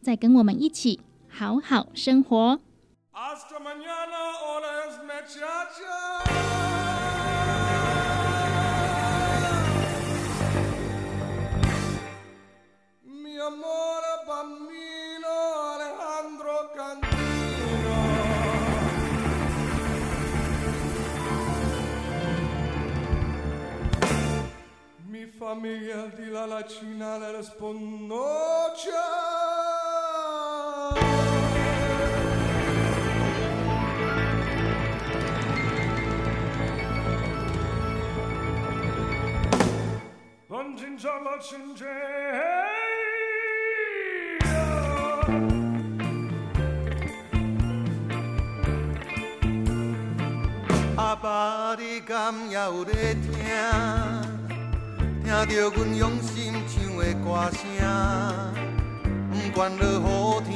再跟我们一起好好生活。阿爸，你敢也有在听？听着阮用心唱的歌声，不管落雨天，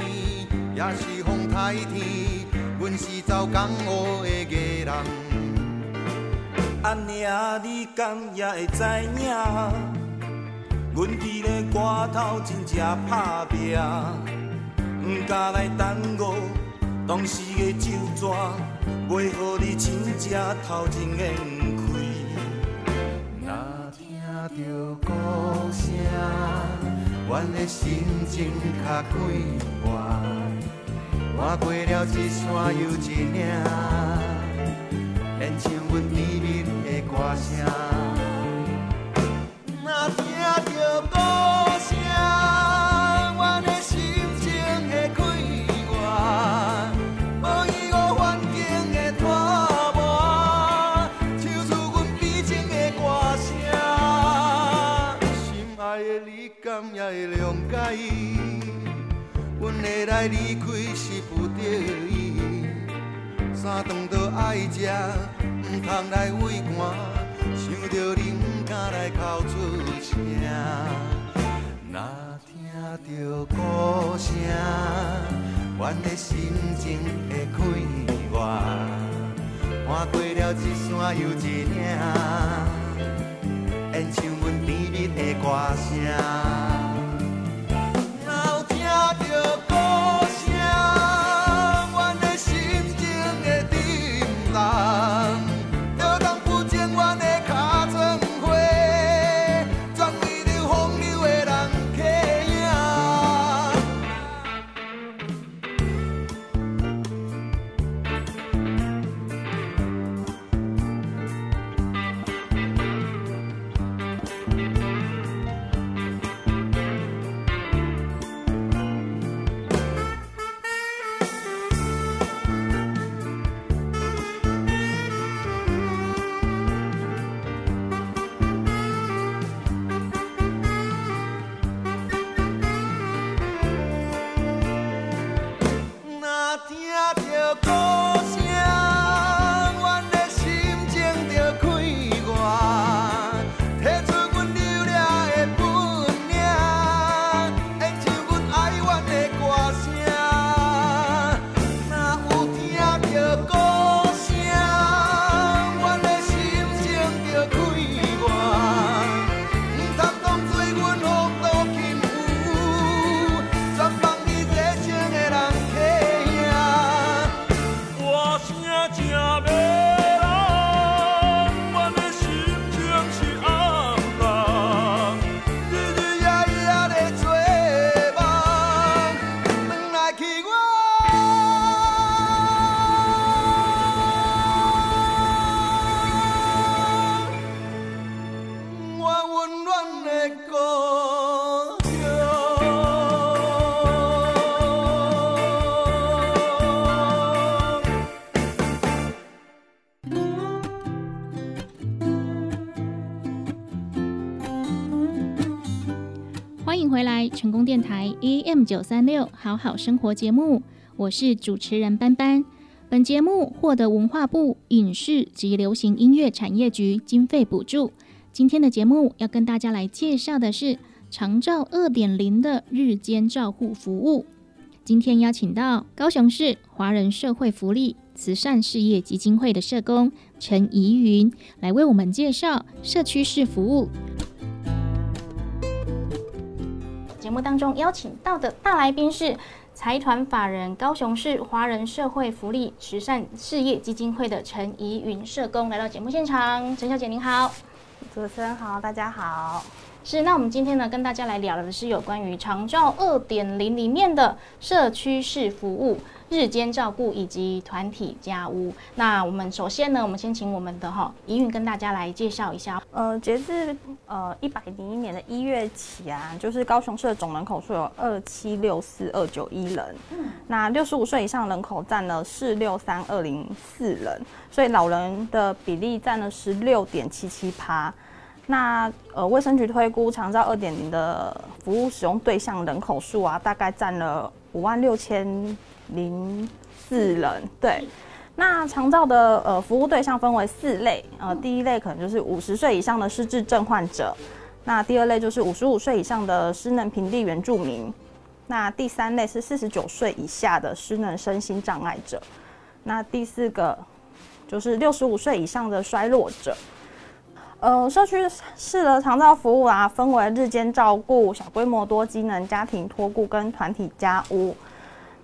也是风台天，阮是走江湖的艺人。阿娘，你敢也会知影？阮伫咧歌头真正打拼，毋敢来耽误当时的酒桌，袂予你真正头前烟开。若听着鼓声，阮的心情较快活。换过了一山又一岭，连唱阮甜蜜的歌声。来离开是不得已，三顿都爱食，毋通来畏寒，想着你敢来哭出声。若听着歌声，阮的心情会快活，翻过了一山又一岭，演唱阮甜蜜的歌声。电台 AM 九三六好好生活节目，我是主持人班班。本节目获得文化部影视及流行音乐产业局经费补助。今天的节目要跟大家来介绍的是长照二点零的日间照护服务。今天邀请到高雄市华人社会福利慈善事业基金会的社工陈怡云，来为我们介绍社区式服务节目当中邀请到的大来宾是财团法人高雄市华人社会福利慈善事业基金会的陈怡云社工来到节目现场。陈小姐您好，主持人好，大家好。是那我们今天呢跟大家来聊的是有关于长照二点零里面的社区式服务。日间照顾以及团体家屋。那我们首先呢，我们先请我们的哈怡韵跟大家来介绍一下。呃，截至呃一百零一年的一月起啊，就是高雄市的总人口数有二七六四二九一人，那六十五岁以上人口占了四六三二零四人，所以老人的比例占了十六点七七趴。那呃，卫生局推估长照二点零的服务使用对象人口数啊，大概占了五万六千零四人。对，那长照的呃服务对象分为四类，呃，第一类可能就是五十岁以上的失智症患者，那第二类就是五十五岁以上的失能平地原住民，那第三类是四十九岁以下的失能身心障碍者，那第四个就是六十五岁以上的衰弱者。呃，社区式的长照服务啊，分为日间照顾、小规模多机能家庭托顾跟团体家屋。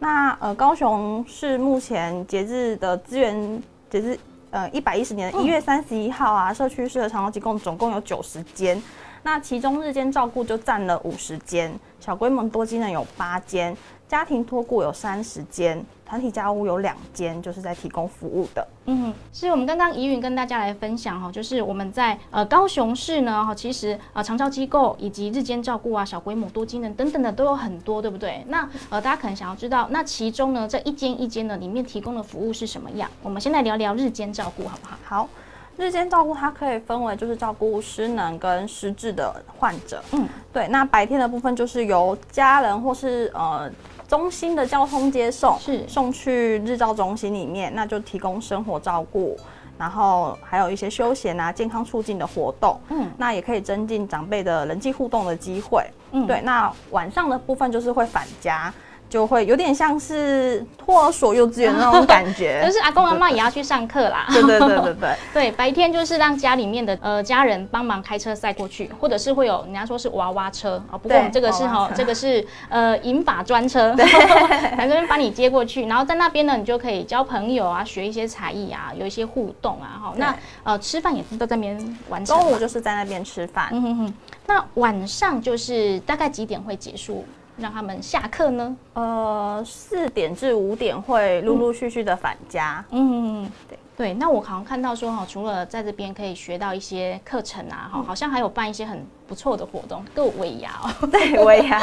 那呃，高雄市目前截至的资源，截至呃一百一十年的一月三十一号啊，社区式的长照机构总共有九十间。那其中日间照顾就占了五十间，小规模多机能有八间，家庭托顾有三十间，团体家屋有两间，就是在提供服务的。嗯，是我们刚刚怡云跟大家来分享哈，就是我们在呃高雄市呢哈，其实呃长照机构以及日间照顾啊、小规模多机能等等的都有很多，对不对？那呃大家可能想要知道，那其中呢这一间一间呢里面提供的服务是什么样？我们先来聊聊日间照顾好不好？好，日间照顾它可以分为就是照顾失能跟失智的患者。嗯，对。那白天的部分就是由家人或是呃中心的交通接送，是送去日照中心里面，那就提供生活照顾。然后还有一些休闲啊、健康促进的活动，嗯，那也可以增进长辈的人际互动的机会，嗯对。那晚上的部分就是会返家，就会有点像是托儿所、幼稚园那种感觉，就是阿公阿妈也要去上课啦。对对对对对。对，白天就是让家里面的呃家人帮忙开车载过去，或者是会有人家说是娃娃车。啊，不过我们这个是哈，这个是呃银发专车，来这边把你接过去，然后在那边呢，你就可以交朋友啊，学一些才艺啊，有一些互动啊，哈，那呃吃饭也是都在那边完成。中午就是在那边吃饭，嗯哼哼，那晚上就是大概几点会结束，让他们下课呢？呃，四点至五点会陆陆续续的返家。嗯，对对。那我好像看到说哈，除了在这边可以学到一些课程啊，哈，好像还有办一些很不错的活动，够尾牙哦。对尾牙，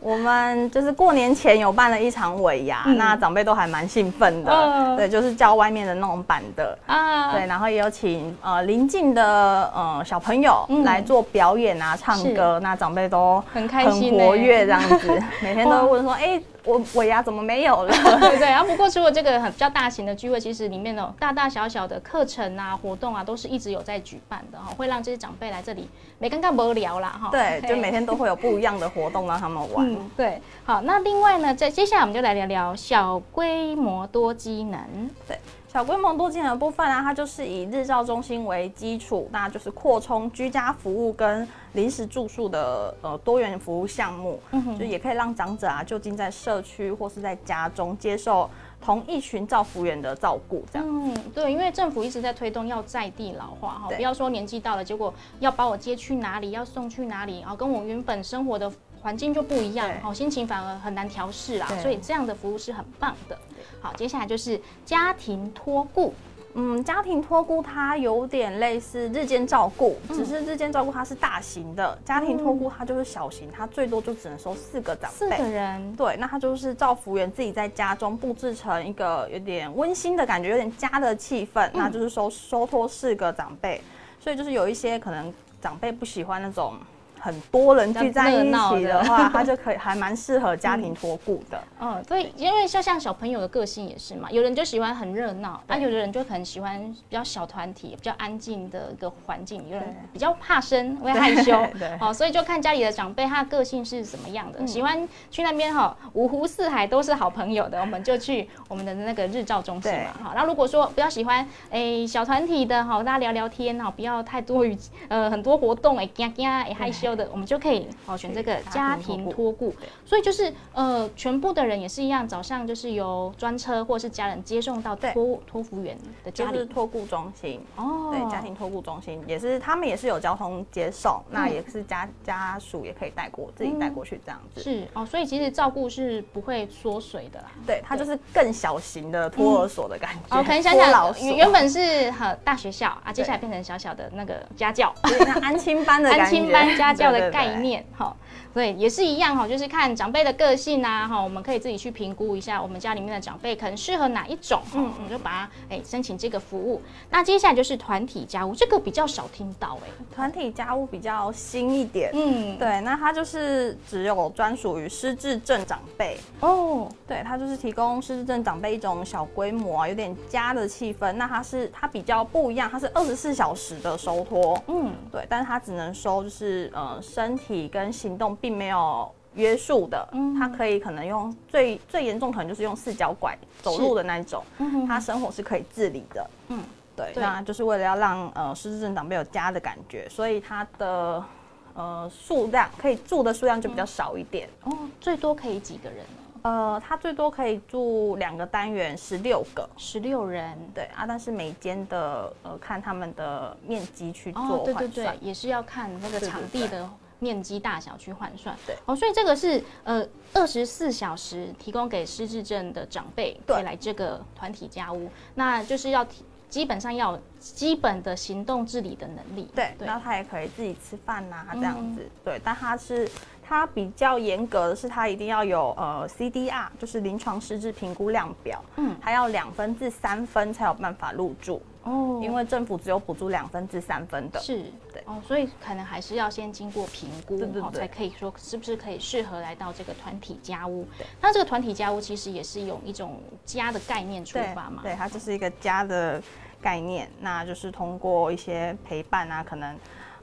我们就是过年前有办了一场尾牙，嗯那长辈都还蛮兴奋的。嗯 对，就是叫外面的那种版的。啊，对，然后也有请呃邻近的呃小朋友嗯来做表演啊、唱歌，那长辈都很开心很活欸跃这样子，每天都会问说：“哎、我我牙怎么没有了？” 对对，然后不过除了这个很比较大型的聚会，其实里面的大大小小的课程啊、活动啊，都是一直有在举办的哈，会让这些长辈来这里没尴尬无聊啦哈。对，就每天都会有不一样的活动让他们玩。嗯，对，好，那另外呢，在接下来我们就来聊聊小规模多机能。小规模多技能的部分啊，它就是以日照中心为基础，那就是扩充居家服务跟临时住宿的呃多元服务项目，就也可以让长者啊就近在社区或是在家中接受同一群照服员的照顾，这样。嗯，对，因为政府一直在推动要在地老化哈，不要说年纪到了，结果要把我接去哪里，要送去哪里，然后跟我原本生活的环境就不一样对，好，心情反而很难调试啦，所以这样的服务是很棒的。好，接下来就是家庭托顾，嗯，家庭托顾它有点类似日间照顾，只是日间照顾它是大型的，家庭托顾它就是小型，它最多就只能收四个长辈。四个。人，对，那它就是照服员自己在家中布置成一个有点温馨的感觉，有点家的气氛，那就是收收托四个长辈，所以就是有一些可能长辈不喜欢那种很多人聚在一起的的。话，它就可以还蛮适合家庭托顾的。嗯，对，因为就像小朋友的个性也是嘛，有人就喜欢很热闹，啊，有的人就可能喜欢比较小团体、比较安静的一个环境，有人比较怕生，会害羞，对。嗯哦，所以就看家里的长辈他的个性是怎么样的，喜欢去那边哈，五湖四海都是好朋友的，我们就去我们的那个日照中心嘛，对。好，那如果说比较喜欢诶小团体的哈，大家聊聊天哈，不要太多于呃很多活动诶，惊惊诶害羞的，我们就可以哦选这个家家庭庭托托顾，所以就是呃，全部的人也是一样，早上就是由专车或是家人接送到托托服员的家里。就是托顾中心，哦对，家庭托顾中心也是他们也是有交通接送，那嗯也是家家属也可以带过，自己带过去这样子。是哦，所以其实照顾是不会缩水的啦。对，它就是更小型的托儿所的感觉。哦，可能想想托老所原本是哈大学校啊，接下来变成小小的那个家教。有点像安亲班的 感觉，安亲班家教的对对对。概念，哈，对，也是一样哈，就是看长辈的个性啊，哈，我们可以自己去评估一下我们家里面的长辈可能适合哪一种，嗯，我们就把它哎申请这个服务。那接下来就是团体家务，这个比较少听到哎，团体家务比较新一点。嗯，对，那它就是只有专属于失智症长辈，哦，对，它就是提供失智症长辈一种小规模啊，有点家的气氛。那它是它比较不一样，它是二十四小时的收托，嗯，对，但是它只能收就是呃身体跟行动并没有约束的，嗯他可以可能用最最严重可能就是用四脚拐走路的那一种，嗯他生活是可以自理的。嗯嗯，对，对那就是为了要让呃失智症长辈有家的感觉，所以他的呃数量可以住的数量就比较少一点。哦，最多可以几个人呢？呃，他最多可以住两个单元，十六个。十六人，对啊，但是每间的呃看他们的面积去做哦，对对。对，也是要看那个场地的面积大小去换算。对哦，所以这个是呃二十四小时提供给失智症的长辈对可以来这个团体家屋，那就是要提基本上要有基本的行动自理的能力。对，对然后他也可以自己吃饭呐、这样嗯子。对，但他是他比较严格的是，他一定要有呃 CDR，就是临床失智评估量表，嗯嗯，还要两分至三分才有办法入住，哦因为政府只有补助两分至三分的。是，对哦，所以可能还是要先经过评估，哦，对对对才可以说是不是可以适合来到这个团体家屋。那这个团体家屋其实也是用一种家的概念出发嘛，对，它就是一个家的概念，那就是通过一些陪伴啊，可能。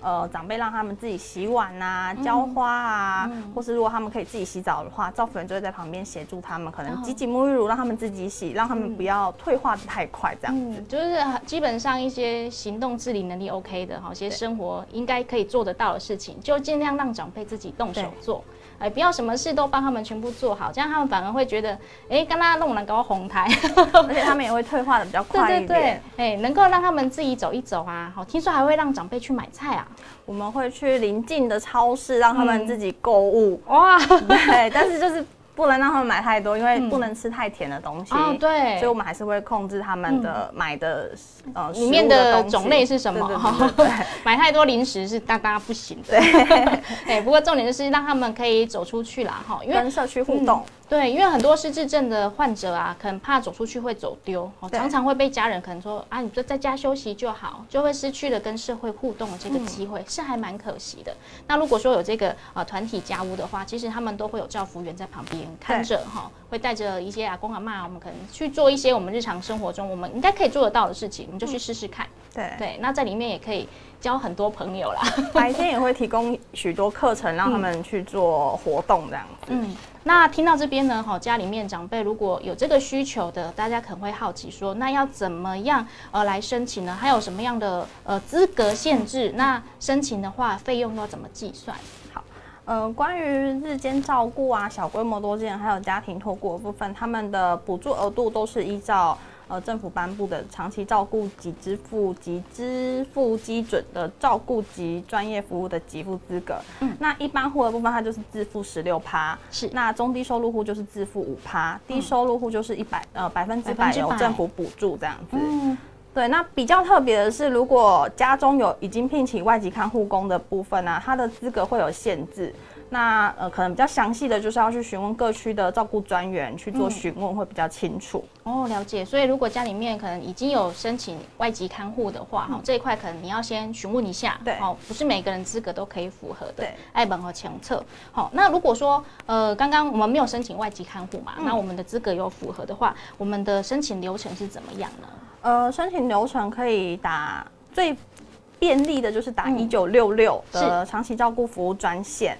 呃，长辈让他们自己洗碗啊、浇花啊，或是如果他们可以自己洗澡的话，照服员就会在旁边协助他们，可能哦挤挤沐浴乳让他们自己洗，让他们不要退化的太快，这样子。嗯，就是基本上一些行动自理能力 OK 的哈，一些生活应该可以做得到的事情，就尽量让长辈自己动手做。哎，不要什么事都帮他们全部做好，这样他们反而会觉得，哎，刚刚弄了搞红台，而且他们也会退化的比较快对对一点。对，哎，能够让他们自己走一走啊。好，听说还会让长辈去买菜啊。我们会去邻近的超市让他嗯们自己购物，哇，对，但是就是不能让他们买太多，因为嗯不能吃太甜的东西。哦对所以我们还是会控制他们的买的呃里面的种类是什么？对对对对对 买太多零食是大大不行的。对，哎，不过重点就是让他们可以走出去啦，哈，因为跟社区互动。对，因为很多失智症的患者啊，可能怕走出去会走丢，哦常常会被家人可能说啊，你就在家休息就好，就会失去了跟社会互动的这个机会，是还蛮可惜的。那如果说有这个呃团体家屋的话，其实他们都会有照服员在旁边看着哈，会带着一些阿公阿妈，我们可能去做一些我们日常生活中我们应该可以做得到的事情，我们就去试试看。对，对，那在里面也可以交很多朋友啦。白天也会提供许多课程让他们去做活动这样子。嗯，那听到这边呢，哈，家里面长辈如果有这个需求的，大家可能会好奇说，那要怎么样呃来申请呢？还有什么样的呃资格限制？那申请的话，费用要怎么计算？好呃，关于日间照顾啊、小规模多件还有家庭托顾的部分，他们的补助额度都是依照呃政府颁布的长期照顾及支付及支付基准的照顾及专业服务的给付资格。嗯，那一般户的部分，它就是自付十六趴，是那中低收入户就是自付五趴，低收入户就是一百呃百分之百由政府补助这样子。嗯，对，那比较特别的是，如果家中有已经聘请外籍看护工的部分呢、它的资格会有限制。那呃，可能比较详细的就是要去询问各区的照顾专员去做询问，会比较清楚。哦，了解。所以如果家里面可能已经有申请外籍看护的话，哈、这一块可能你要先询问一下，对哦，不是每个人资格都可以符合的，对，爱本和强测。好、那如果说呃，刚刚我们没有申请外籍看护嘛，那我们的资格有符合的话，我们的申请流程是怎么样呢？呃，申请流程可以打最便利的就是打嗯一九六六的长期照顾服务专线。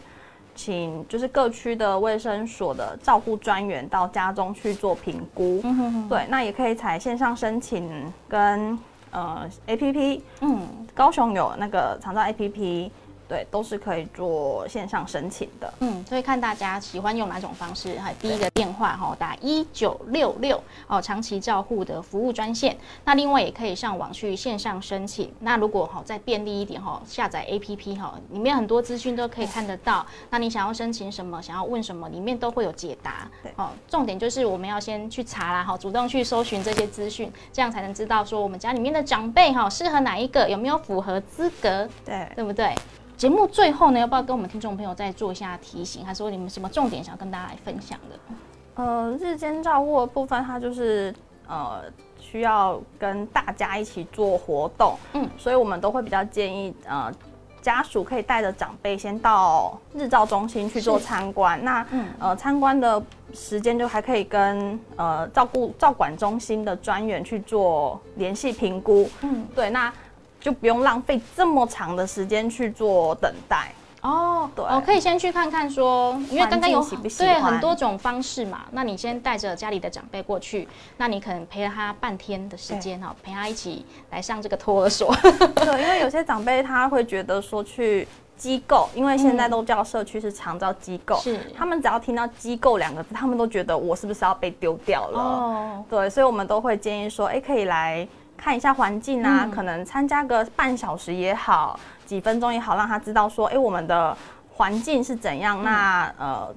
请就是各区的卫生所的照顾专员到家中去做评估，对，那也可以采线上申请跟呃 A P P，嗯，高雄有那个长照 A P P，对，都是可以做线上申请的。嗯，所以看大家喜欢用哪种方式。哈，第一个电话哈打一九六六哦，长期照护的服务专线。那另外也可以上网去线上申请。那如果哈再便利一点哈，下载 APP 哈，里面很多资讯都可以看得到。那你想要申请什么，想要问什么，里面都会有解答。对哦，重点就是我们要先去查啦哈，主动去搜寻这些资讯，这样才能知道说我们家里面的长辈哈适合哪一个，有没有符合资格。对，对不对？节目最后呢，要不要跟我们听众朋友再做一下提醒？还是说你们什么重点想要跟大家来分享的？呃，日间照顾的部分，它就是呃需要跟大家一起做活动，嗯嗯，所以我们都会比较建议呃。家属可以带着长辈先到日照中心去做是参观，那、嗯呃参观的时间就还可以跟呃照顾照管中心的专员去做联系评估，嗯，对，那就不用浪费这么长的时间去做等待。哦，对。哦，可以先去看看说，因为刚刚有对很多种方式嘛，那你先带着家里的长辈过去，那你可能陪了他半天的时间哈，陪他一起来上这个托儿所，对，因为有些长辈他会觉得说去机构，因为现在都叫社区是长照机构，是。他们只要听到机构两个字，他们都觉得我是不是要被丢掉了？哦，对，所以我们都会建议说，哎，可以来看一下环境啊，可能参加个半小时也好，几分钟也好，让他知道说，哎，我们的环境是怎样，那呃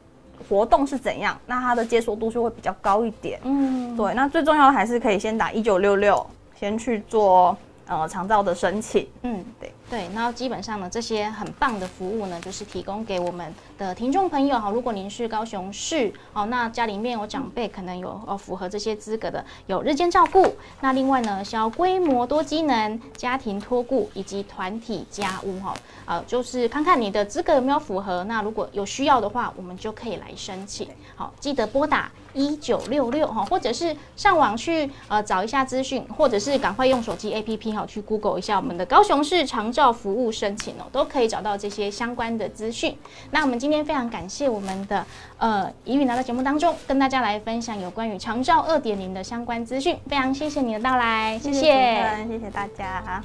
活动是怎样，那他的接受度就会比较高一点。嗯，对，那最重要的还是可以先打一九六六，先去做呃长照的申请。嗯，对。对，然后基本上呢，这些很棒的服务呢，就是提供给我们的听众朋友哈。如果您是高雄市哦，那家里面有长辈，可能有哦符合这些资格的，有日间照顾。那另外呢，小规模多机能家庭托顾以及团体家务哈，呃，就是看看你的资格有没有符合。那如果有需要的话，我们就可以来申请。好，记得拨打一九六六哈，或者是上网去呃找一下资讯，或者是赶快用手机 APP 哈去 Google 一下我们的高雄市长照服务申请哦，都可以找到这些相关的资讯。那我们今今天非常感谢我们的呃怡宇来到节目当中，跟大家来分享有关于长照二点零的相关资讯，非常谢谢你的到来，谢主持人，谢谢大家。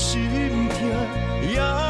心痛，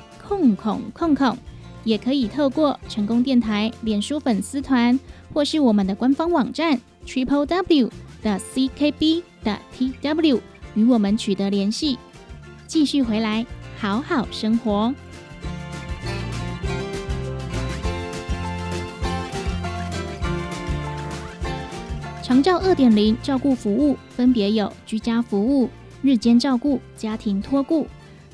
空空空空，也可以透过成功电台脸书粉丝团，或是我们的官方网站 triple w 的 ckb 的 tw 与我们取得联系。继续回来，好好生活。长照二点零照顾服务分别有居家服务、日间照顾、家庭托顾。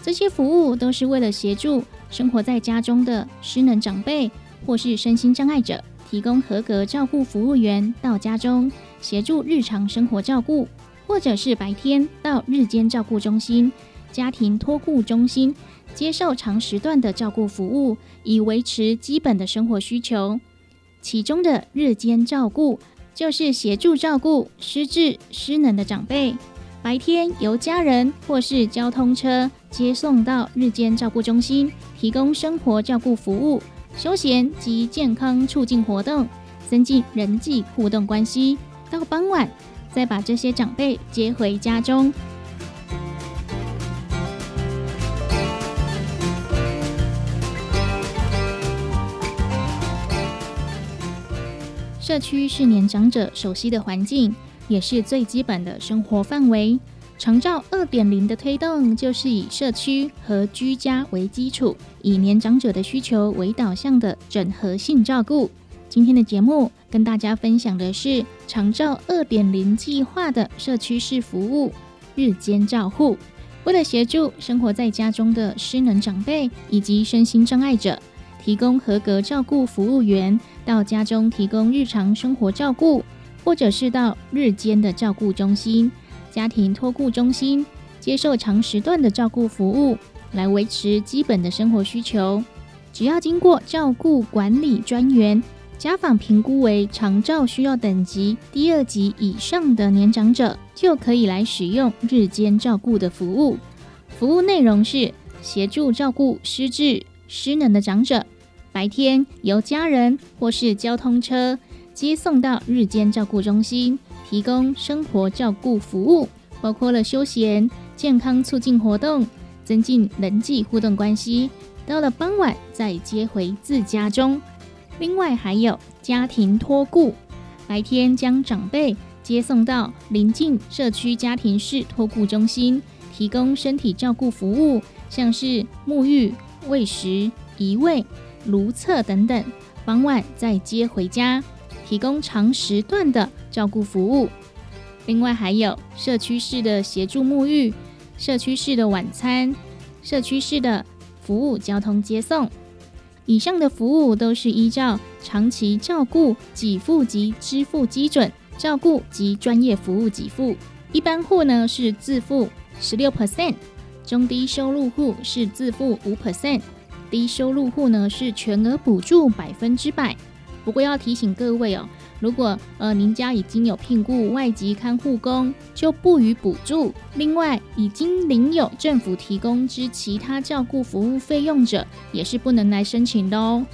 这些服务都是为了协助生活在家中的失能长辈或是身心障碍者，提供合格照顾服务员到家中协助日常生活照顾，或者是白天到日间照顾中心、家庭托顾中心接受长时段的照顾服务，以维持基本的生活需求。其中的日间照顾就是协助照顾失智失能的长辈。白天由家人或是交通车接送到日间照顾中心，提供生活照顾服务、休闲及健康促进活动，增进人际互动关系。到傍晚，再把这些长辈接回家中。社区是年长者熟悉的环境。也是最基本的生活范围。长照二点零的推动，就是以社区和居家为基础，以年长者的需求为导向的整合性照顾。今天的节目跟大家分享的是长照二点零计划的社区式服务——日间照护。为了协助生活在家中的失能长辈以及身心障碍者，提供合格照顾服务员到家中提供日常生活照顾。或者是到日间的照顾中心、家庭托顾中心接受长时段的照顾服务，来维持基本的生活需求。只要经过照顾管理专员家访评估为长照需要等级第二级以上的年长者，就可以来使用日间照顾的服务。服务内容是协助照顾失智失能的长者，白天由家人或是交通车。接送到日间照顾中心，提供生活照顾服务，包括了休闲、健康促进活动，增进人际互动关系。到了傍晚再接回自家中。另外还有家庭托顾，白天将长辈接送到邻近社区家庭式托顾中心，提供身体照顾服务，像是沐浴、喂食、移位、如厕等等。傍晚再接回家。提供长时段的照顾服务，另外还有社区式的协助沐浴、社区式的晚餐、社区式的服务交通接送。以上的服务都是依照长期照顾给付及支付基准，照顾及专业服务给付。一般户呢是自付十六 percent，中低收入户是自付五 percent，低收入户呢是全额补助百分之百。不过要提醒各位哦，如果呃您家已经有聘雇外籍看护工，就不予补助。另外，已经领有政府提供之其他照顾服务费用者，也是不能来申请的哦。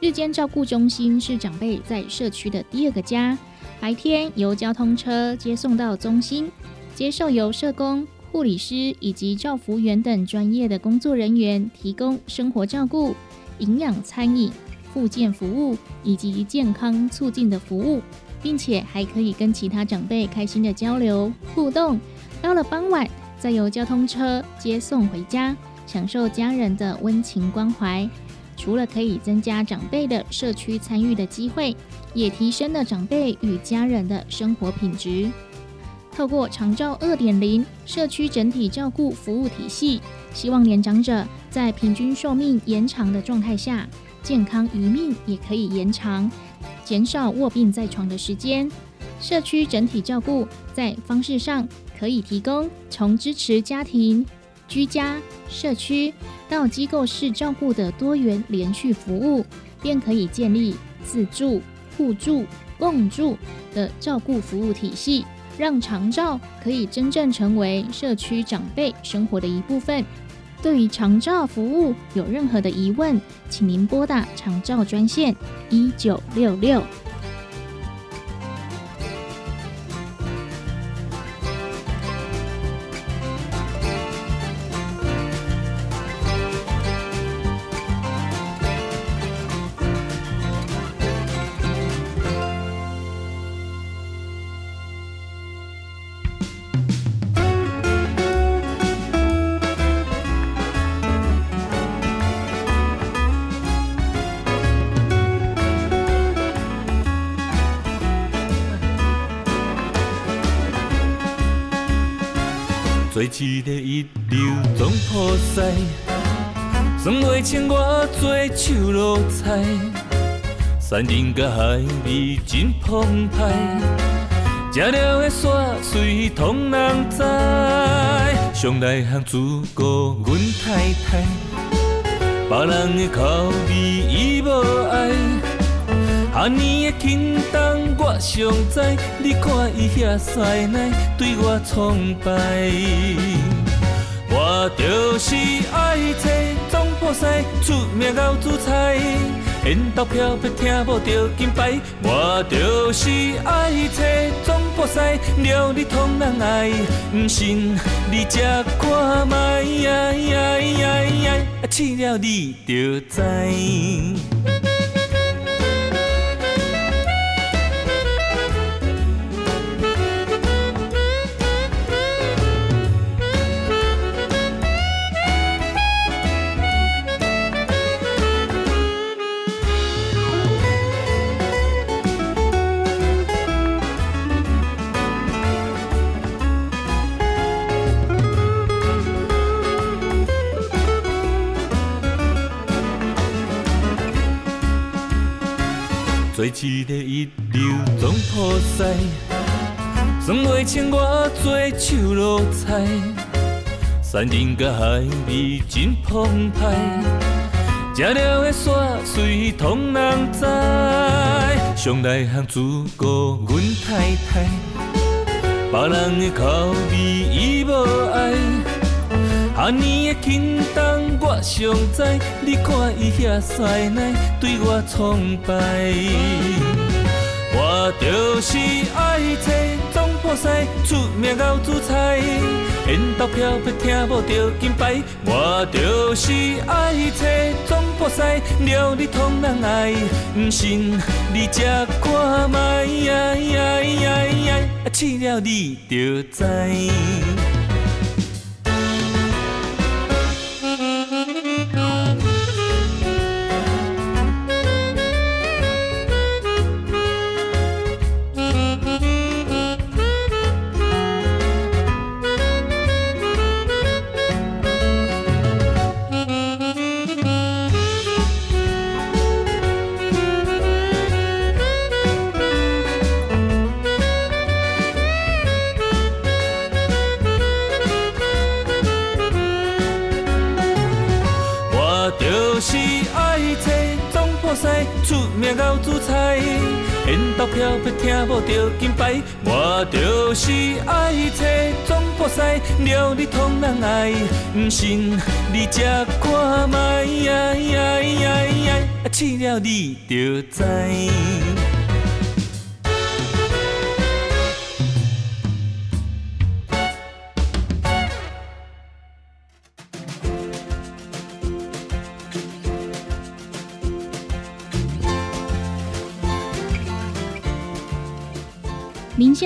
日间照顾中心是长辈在社区的第二个家，白天由交通车接送到中心，接受由社工、护理师以及照服员等专业的工作人员提供生活照顾、营养餐饮。附件服务以及健康促进的服务，并且还可以跟其他长辈开心的交流互动。到了傍晚，再由交通车接送回家，享受家人的温情关怀。除了可以增加长辈的社区参与的机会，也提升了长辈与家人的生活品质。透过长照二点零社区整体照顾服务体系，希望年长者在平均寿命延长的状态下。健康余命也可以延长，减少卧病在床的时间。社区整体照顾在方式上可以提供从支持家庭、居家、社区到机构式照顾的多元连续服务，便可以建立自助、互助、共助的照顾服务体系，让长照可以真正成为社区长辈生活的一部分。对于长照服务有任何的疑问，请您拨打长照专线一九六六。山林甲海味真澎湃，食了的山水通人知，上内行自顾阮太太，别人的口味伊无爱。阿年的轻重我尚知，你看伊遐师奶对我崇拜。我就是爱找总铺师，出名熬煮菜，因投漂白听无着金牌。我就是爱找总部西，料你通人爱，不信你食看卖，试了你就知。一个一流总铺师，算袂清我做手路菜，山林甲海味真澎湃，食了的煞水通人知，上内行自顾阮太太，别人的口味伊无爱。阿年的轻重我尚知，你看伊遐帅奶对我崇拜。我就是爱找总铺师，出名熬煮菜，缘投漂白听无着金牌。我就是爱找总铺师，料理通人爱，不信你食看卖，试了你就知。漂泊听无着金牌，我就是爱找总部西，料理通人爱，不信你食看卖，试了你就知。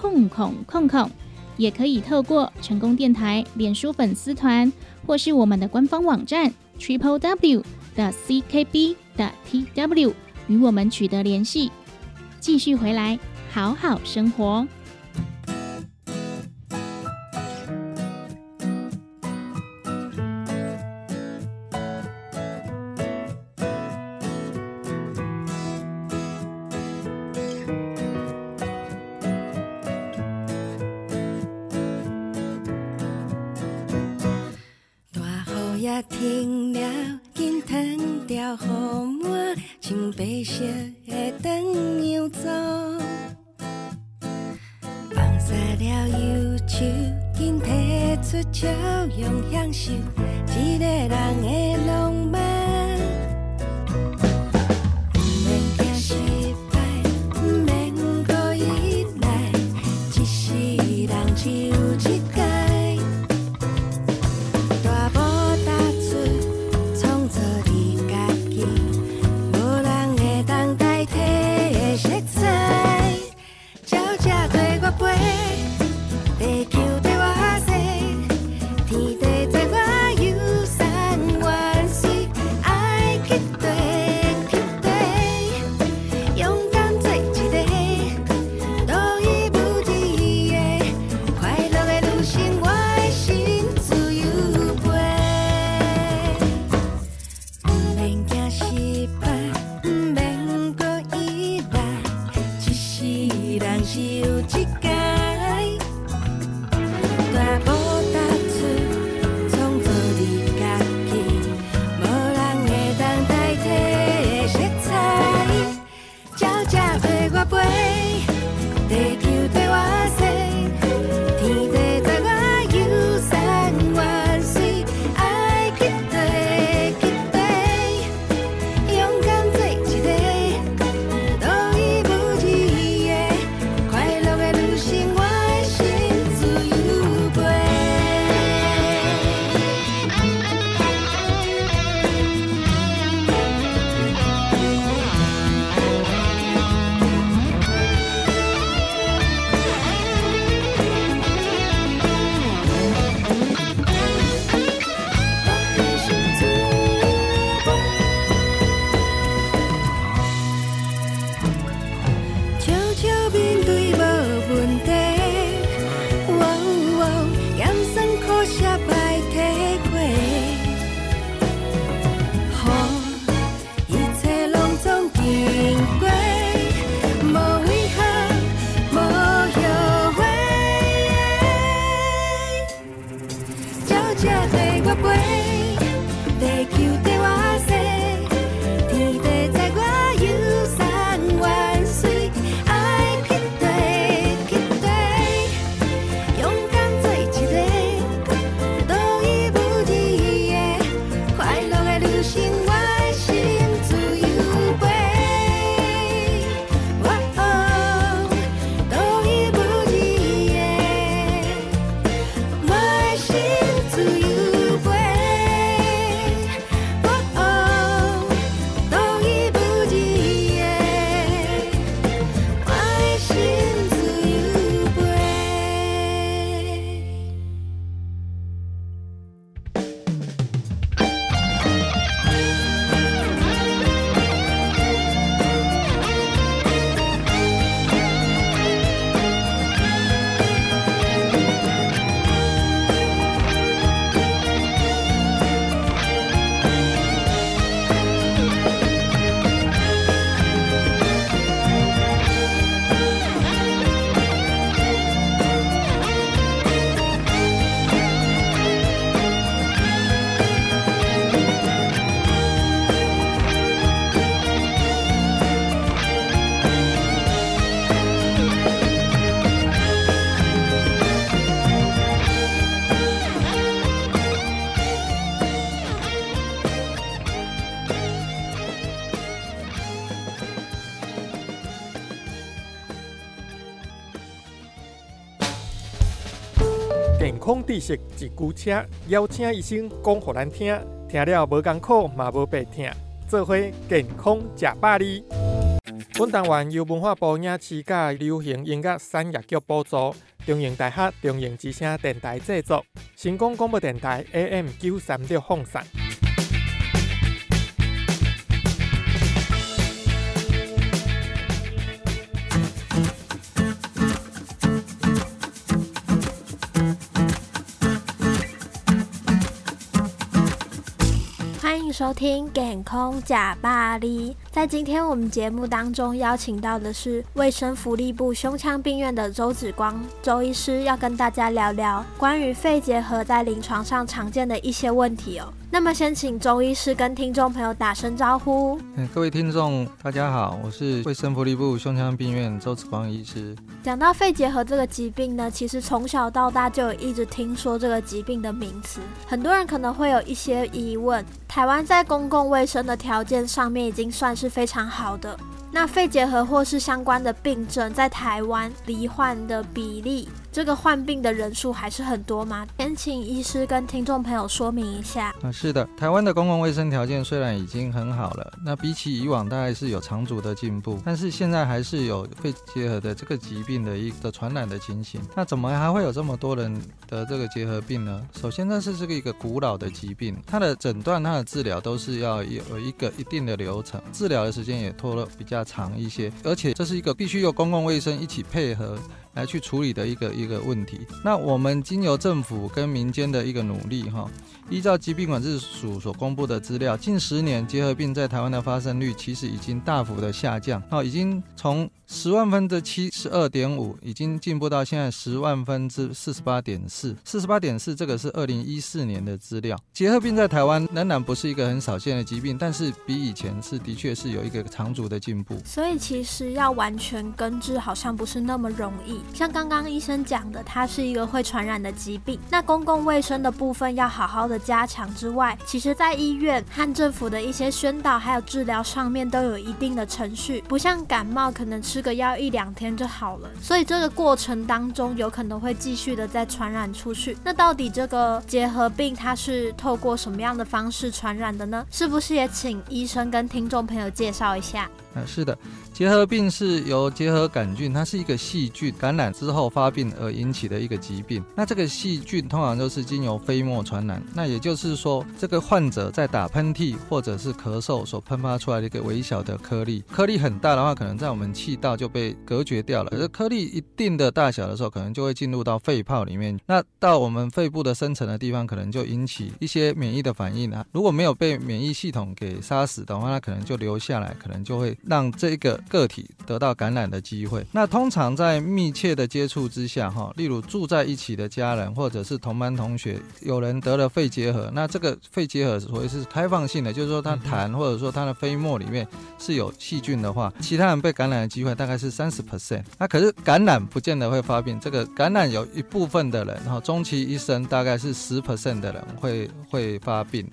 空空空空。也可以透过成功电台脸书粉丝团，或是我们的官方网站 triple w 的 ckb 的 tw 与我们取得联系。继续回来，好好生活。条雨满，穿白色的长样走。放下了忧愁，紧提出笑容享受知识一句车，邀请医生讲互咱听，听了无艰苦嘛无白听，做伙健康食百里。本单元由文化部影视甲流行音乐产业局补助，中影大学中影之声电台制作，成功广播电台 AM 九三六放送。收听《健康假巴黎》。在今天我们节目当中邀请到的是卫生福利部胸腔病院的周子光周医师，要跟大家聊聊关于肺结核在临床上常见的一些问题哦。那么先请周医师跟听众朋友打声招呼。嗯，各位听众，大家好，我是卫生福利部胸腔病院周子光医师。讲到肺结核这个疾病呢，其实从小到大就有一直听说这个疾病的名词，很多人可能会有一些疑问。台湾在公共卫生的条件上面已经算是非常好的。那肺结核或是相关的病症，在台湾罹患的比例，这个患病的人数还是很多吗？先请医师跟听众朋友说明一下。啊，是的，台湾的公共卫生条件虽然已经很好了，那比起以往大概是有长足的进步，但是现在还是有肺结核的这个疾病的一个传染的情形。那怎么还会有这么多人得这个结核病呢？首先，这是这个一个古老的疾病，它的诊断、它的治疗都是要有一个一定的流程，治疗的时间也拖了比较长一些，而且这是一个必须由公共卫生一起配合。来去处理的一个一个问题。那我们经由政府跟民间的一个努力，哈，依照疾病管制署所公布的资料，近十年结核病在台湾的发生率其实已经大幅的下降，哦，已经从十万分之七十二点五，已经进步到现在十万分之四十八点四。四十八点四，这个是二零一四年的资料。结核病在台湾仍然不是一个很少见的疾病，但是比以前是的确是有一个长足的进步。所以其实要完全根治，好像不是那么容易。像刚刚医生讲的，它是一个会传染的疾病。那公共卫生的部分要好好的加强之外，其实在医院和政府的一些宣导还有治疗上面都有一定的程序，不像感冒可能吃个药一两天就好了。所以这个过程当中有可能会继续的再传染出去。那到底这个结核病它是透过什么样的方式传染的呢？是不是也请医生跟听众朋友介绍一下？嗯，是的。结核病是由结核杆菌，它是一个细菌感染之后发病而引起的一个疾病。那这个细菌通常都是经由飞沫传染。那也就是说，这个患者在打喷嚏或者是咳嗽所喷发出来的一个微小的颗粒，颗粒很大的话，可能在我们气道就被隔绝掉了。而颗粒一定的大小的时候，可能就会进入到肺泡里面。那到我们肺部的深层的地方，可能就引起一些免疫的反应啊。如果没有被免疫系统给杀死的话，那可能就留下来，可能就会让这个。个体得到感染的机会，那通常在密切的接触之下，哈，例如住在一起的家人或者是同班同学，有人得了肺结核，那这个肺结核所谓是开放性的，就是说他痰或者说他的飞沫里面是有细菌的话，其他人被感染的机会大概是三十 percent。那可是感染不见得会发病，这个感染有一部分的人，哈，终其一生大概是十 percent 的人会会发病。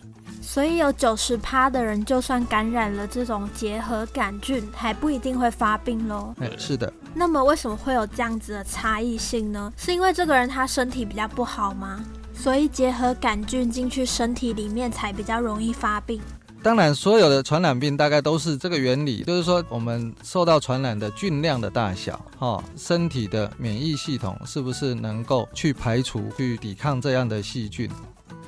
所以有九十趴的人，就算感染了这种结核杆菌，还不一定会发病喽。哎，是的。那么为什么会有这样子的差异性呢？是因为这个人他身体比较不好吗？所以结核杆菌进去身体里面才比较容易发病。当然，所有的传染病大概都是这个原理，就是说我们受到传染的菌量的大小，哈，身体的免疫系统是不是能够去排除、去抵抗这样的细菌？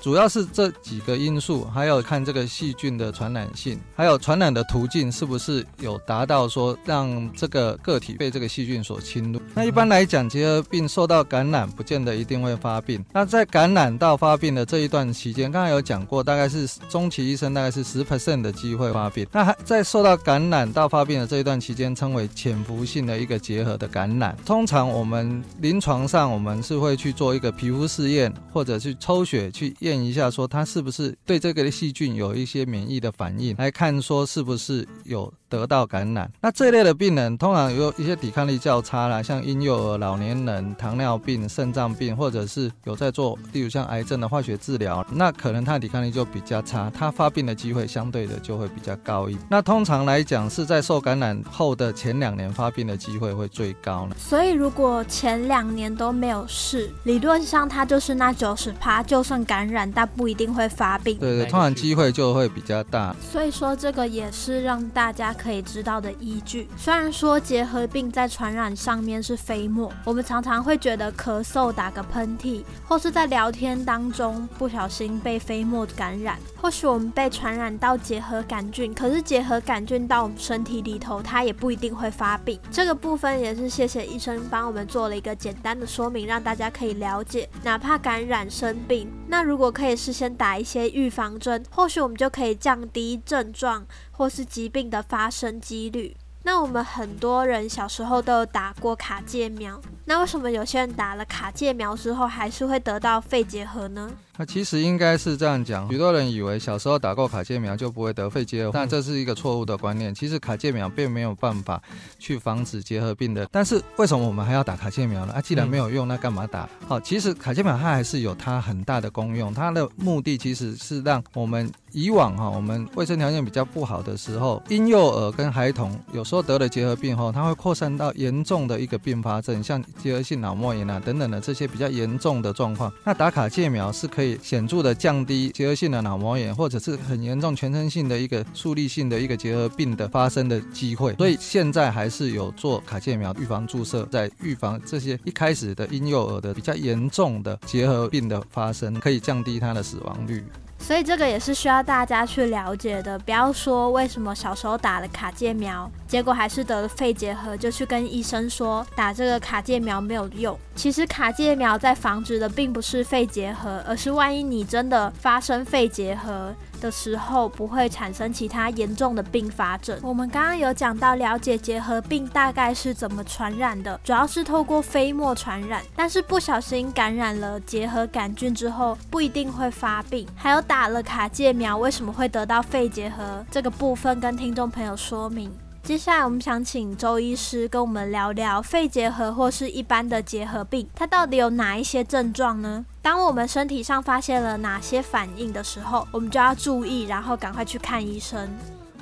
主要是这几个因素，还有看这个细菌的传染性，还有传染的途径是不是有达到说让这个个体被这个细菌所侵入。那一般来讲，结核病受到感染，不见得一定会发病。那在感染到发病的这一段期间，刚才有讲过，大概是终其一生大概是十 percent 的机会发病。那还在受到感染到发病的这一段期间，称为潜伏性的一个结核的感染。通常我们临床上我们是会去做一个皮肤试验，或者去抽血去验。验一下，说他是不是对这个细菌有一些免疫的反应，来看说是不是有。得到感染，那这类的病人通常有一些抵抗力较差啦，像婴幼儿、老年人、糖尿病、肾脏病，或者是有在做，例如像癌症的化学治疗，那可能他抵抗力就比较差，他发病的机会相对的就会比较高一。那通常来讲是在受感染后的前两年发病的机会会最高呢。所以如果前两年都没有事，理论上他就是那九十趴，就算感染，但不一定会发病。对对，通常机会就会比较大。所以说这个也是让大家。可以知道的依据。虽然说结核病在传染上面是飞沫，我们常常会觉得咳嗽、打个喷嚏，或是在聊天当中不小心被飞沫感染，或许我们被传染到结核杆菌，可是结核杆菌到我们身体里头，它也不一定会发病。这个部分也是谢谢医生帮我们做了一个简单的说明，让大家可以了解，哪怕感染生病，那如果可以事先打一些预防针，或许我们就可以降低症状或是疾病的发生几率。那我们很多人小时候都有打过卡介苗，那为什么有些人打了卡介苗之后还是会得到肺结核呢？那其实应该是这样讲，许多人以为小时候打过卡介苗就不会得肺结核，但这是一个错误的观念。其实卡介苗并没有办法去防止结核病的。但是为什么我们还要打卡介苗呢？啊，既然没有用，那干嘛打？好，其实卡介苗它还是有它很大的功用，它的目的其实是让我们以往哈我们卫生条件比较不好的时候，婴幼儿跟孩童有时候得了结核病后，它会扩散到严重的一个并发症，像结核性脑膜炎啊等等的这些比较严重的状况。那打卡介苗是可以。显著的降低结核性的脑膜炎，或者是很严重全身性的一个树立性的一个结核病的发生的机会，所以现在还是有做卡介苗预防注射，在预防这些一开始的婴幼儿的比较严重的结核病的发生，可以降低它的死亡率。所以这个也是需要大家去了解的，不要说为什么小时候打了卡介苗，结果还是得了肺结核，就去跟医生说打这个卡介苗没有用。其实卡介苗在防止的并不是肺结核，而是万一你真的发生肺结核。的时候不会产生其他严重的并发症。我们刚刚有讲到了解结核病大概是怎么传染的，主要是透过飞沫传染。但是不小心感染了结核杆菌之后，不一定会发病。还有打了卡介苗为什么会得到肺结核这个部分，跟听众朋友说明。接下来我们想请周医师跟我们聊聊肺结核或是一般的结核病，它到底有哪一些症状呢？当我们身体上发现了哪些反应的时候，我们就要注意，然后赶快去看医生。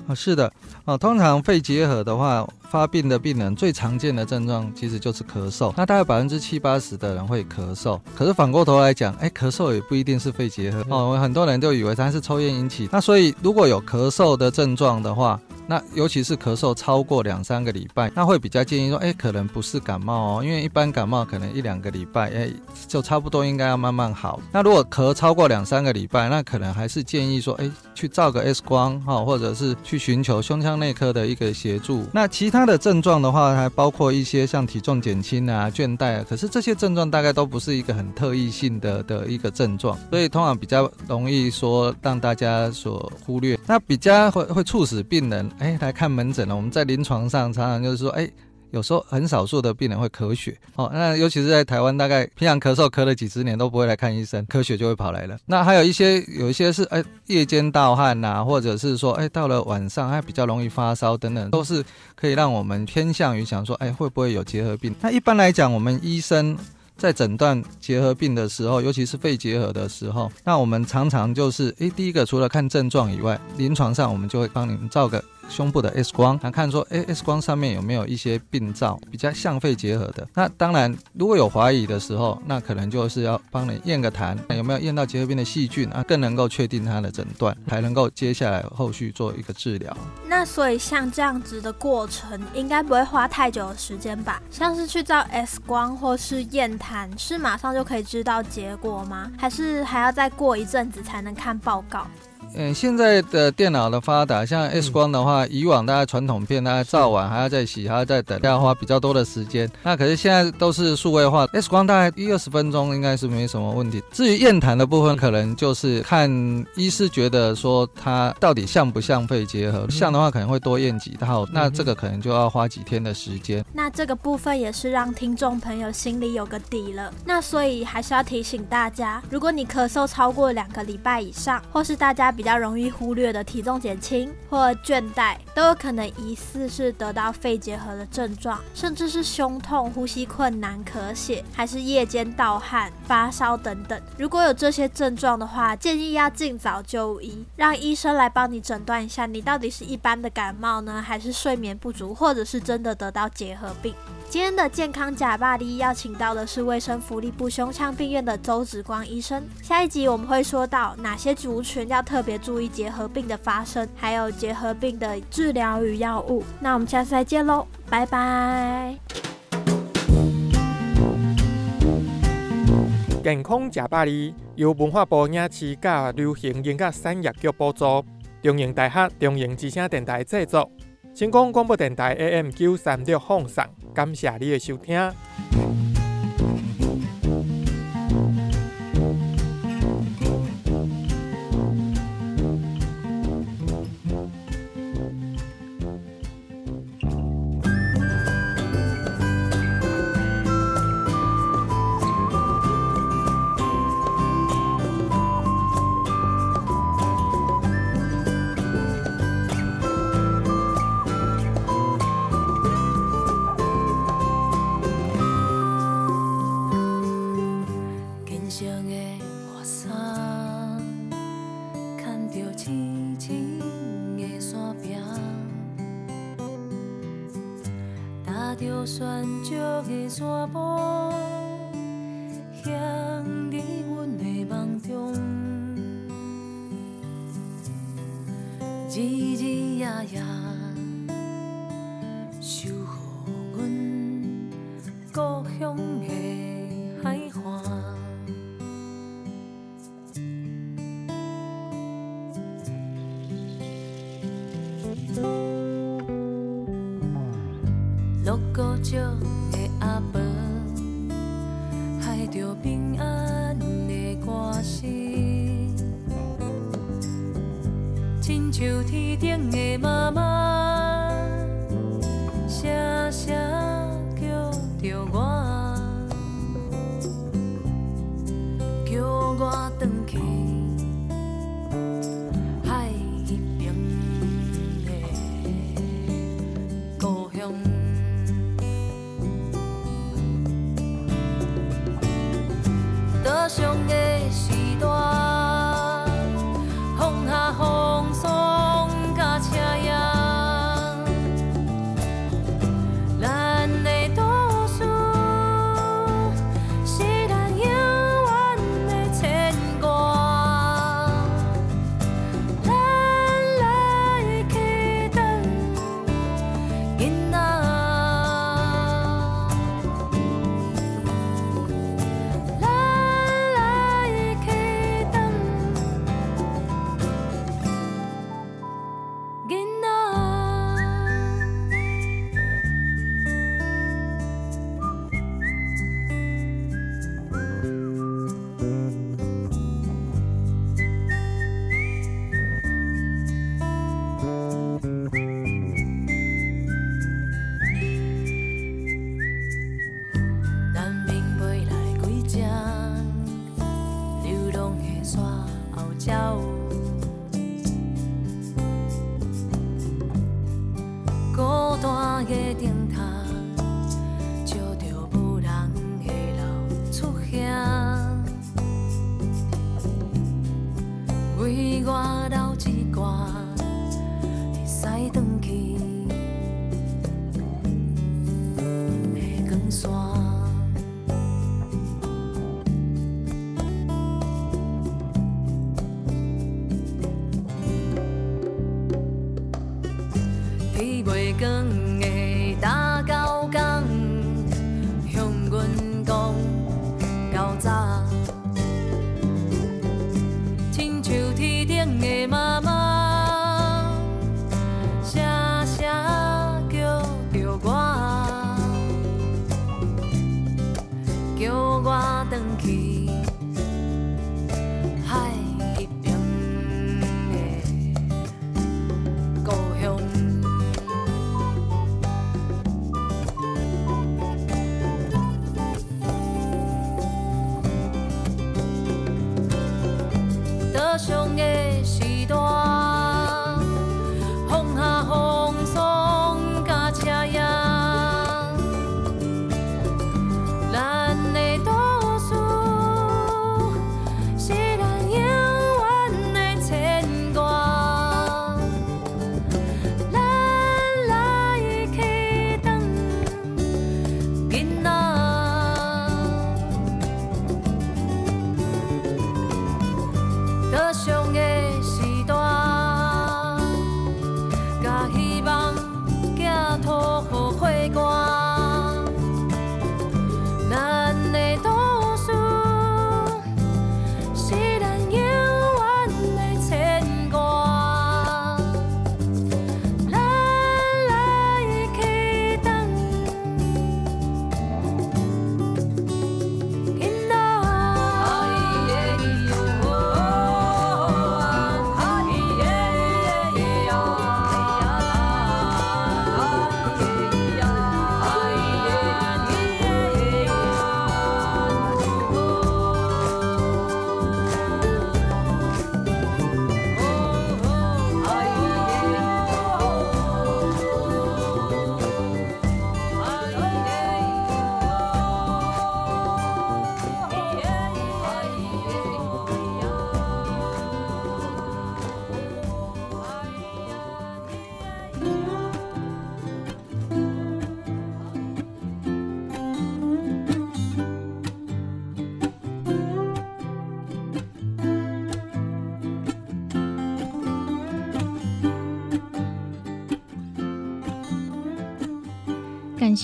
啊，是的，啊，通常肺结核的话，发病的病人最常见的症状其实就是咳嗽，那大概百分之七八十的人会咳嗽。可是反过头来讲，哎，咳嗽也不一定是肺结核哦，很多人就以为它是抽烟引起。那所以如果有咳嗽的症状的话，那尤其是咳嗽超过两三个礼拜，那会比较建议说，哎，可能不是感冒哦，因为一般感冒可能一两个礼拜，哎，就差不多应该要慢慢好。那如果咳超过两三个礼拜，那可能还是建议说，哎，去照个 X 光哈，或者是去寻求胸腔内科的一个协助。那其他的症状的话，还包括一些像体重减轻啊、倦怠啊，可是这些症状大概都不是一个很特异性的的一个症状，所以通常比较容易说让大家所忽略。那比较会会促使病人。哎，来看门诊了。我们在临床上常常就是说，哎，有时候很少数的病人会咳血，哦，那尤其是在台湾，大概平常咳嗽咳了几十年都不会来看医生，咳血就会跑来了。那还有一些，有一些是哎夜间盗汗呐，或者是说哎到了晚上还比较容易发烧等等，都是可以让我们偏向于想说，哎会不会有结核病？那一般来讲，我们医生。在诊断结核病的时候，尤其是肺结核的时候，那我们常常就是，诶，第一个除了看症状以外，临床上我们就会帮你们照个。胸部的 X 光来看，说，哎，X 光上面有没有一些病灶，比较像肺结核的？那当然，如果有怀疑的时候，那可能就是要帮你验个痰，有没有验到结核病的细菌啊？更能够确定它的诊断，才能够接下来后续做一个治疗。那所以像这样子的过程，应该不会花太久的时间吧？像是去照 X 光或是验痰，是马上就可以知道结果吗？还是还要再过一阵子才能看报告？嗯，现在的电脑的发达，像 X 光的话，以往大家传统片，大家照完还要再洗，还要再等，要花比较多的时间。那可是现在都是数位化，X 光大概一二十分钟应该是没什么问题。至于验痰的部分，可能就是看医师觉得说它到底像不像肺结核，像的话可能会多验几套，那这个可能就要花几天的时间。那这个部分也是让听众朋友心里有个底了。那所以还是要提醒大家，如果你咳嗽超过两个礼拜以上，或是大家比较容易忽略的体重减轻或倦怠，都有可能疑似是得到肺结核的症状，甚至是胸痛、呼吸困难、咳血，还是夜间盗汗、发烧等等。如果有这些症状的话，建议要尽早就医，让医生来帮你诊断一下，你到底是一般的感冒呢，还是睡眠不足，或者是真的得到结核病。今天的健康假巴黎邀请到的是卫生福利部胸腔病院的周子光医生。下一集我们会说到哪些族群要特别注意结核病的发生，还有结核病的治疗与药物。那我们下次再见喽，拜拜。健康食百里由文化部影视甲流行音乐产业局补助，中营大学中营之声电台制作，成功广播电台 AM 九三六放送，感谢你的收听。踏着旋石的山坡，